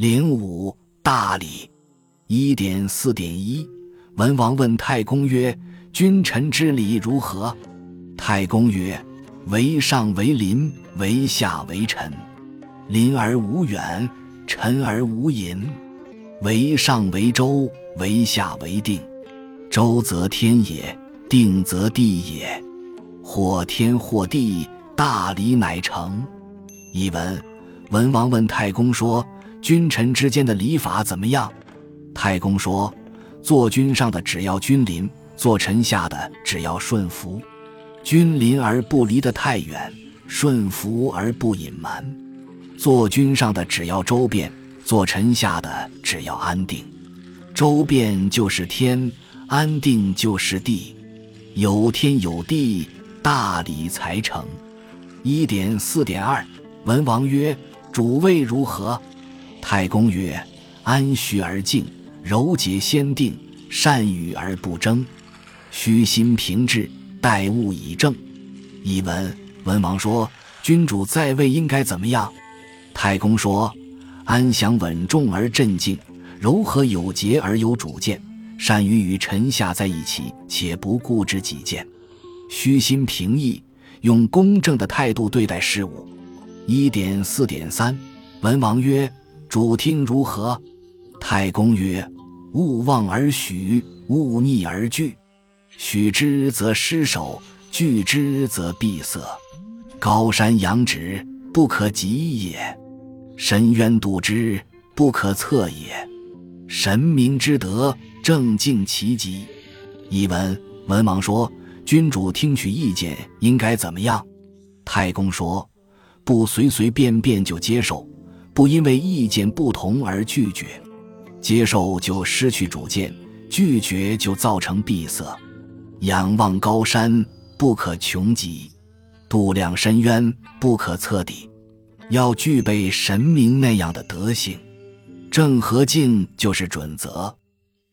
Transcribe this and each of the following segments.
零五大礼。一点四点一，文王问太公曰：“君臣之礼如何？”太公曰：“为上为邻，为下为臣。邻而无远，臣而无隐。为上为周，为下为定。周则天也，定则地也。或天或地，大礼乃成。”译文：文王问太公说。君臣之间的礼法怎么样？太公说：做君上的只要君临，做臣下的只要顺服。君临而不离得太远，顺服而不隐瞒。做君上的只要周遍，做臣下的只要安定。周遍就是天，安定就是地。有天有地，大礼才成。一点四点二，文王曰：主位如何？太公曰：“安虚而静，柔节先定，善与而不争，虚心平治，待物以正。”译文：文王说：“君主在位应该怎么样？”太公说：“安详稳重而镇静，柔和有节而有主见，善于与臣下在一起，且不固执己见，虚心平易，用公正的态度对待事物。”一点四点三，文王曰。主听如何？太公曰：“勿忘而许，勿逆而拒。许之则失守，拒之则闭塞。高山仰止，不可及也；深渊笃之，不可测也。神明之德，正敬其极。”译文：文王说：“君主听取意见应该怎么样？”太公说：“不随随便便就接受。”不因为意见不同而拒绝，接受就失去主见，拒绝就造成闭塞。仰望高山不可穷极，度量深渊不可测底，要具备神明那样的德行。正和敬就是准则。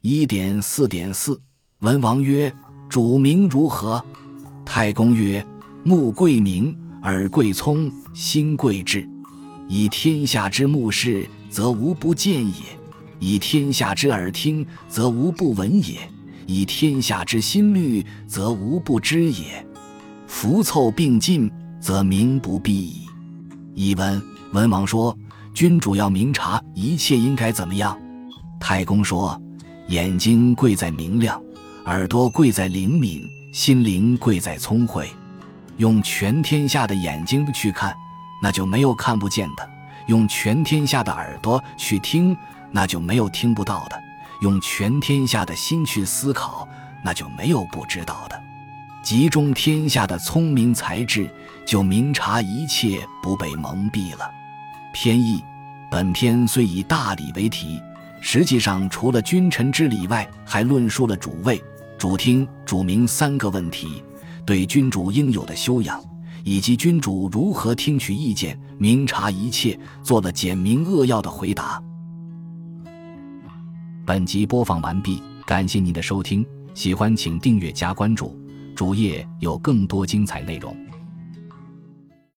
一点四点四，文王曰：“主名如何？”太公曰：“目贵明，耳贵聪，心贵智。”以天下之目视，则无不见也；以天下之耳听，则无不闻也；以天下之心虑，则无不知也。福凑并进，则民不必矣。译文：文王说，君主要明察一切应该怎么样。太公说，眼睛贵在明亮，耳朵贵在灵敏，心灵贵在聪慧。用全天下的眼睛去看。那就没有看不见的；用全天下的耳朵去听，那就没有听不到的；用全天下的心去思考，那就没有不知道的。集中天下的聪明才智，就明察一切，不被蒙蔽了。偏义。本篇虽以大礼为题，实际上除了君臣之礼外，还论述了主位、主听、主明三个问题，对君主应有的修养。以及君主如何听取意见、明察一切，做了简明扼要的回答。本集播放完毕，感谢您的收听，喜欢请订阅加关注，主页有更多精彩内容。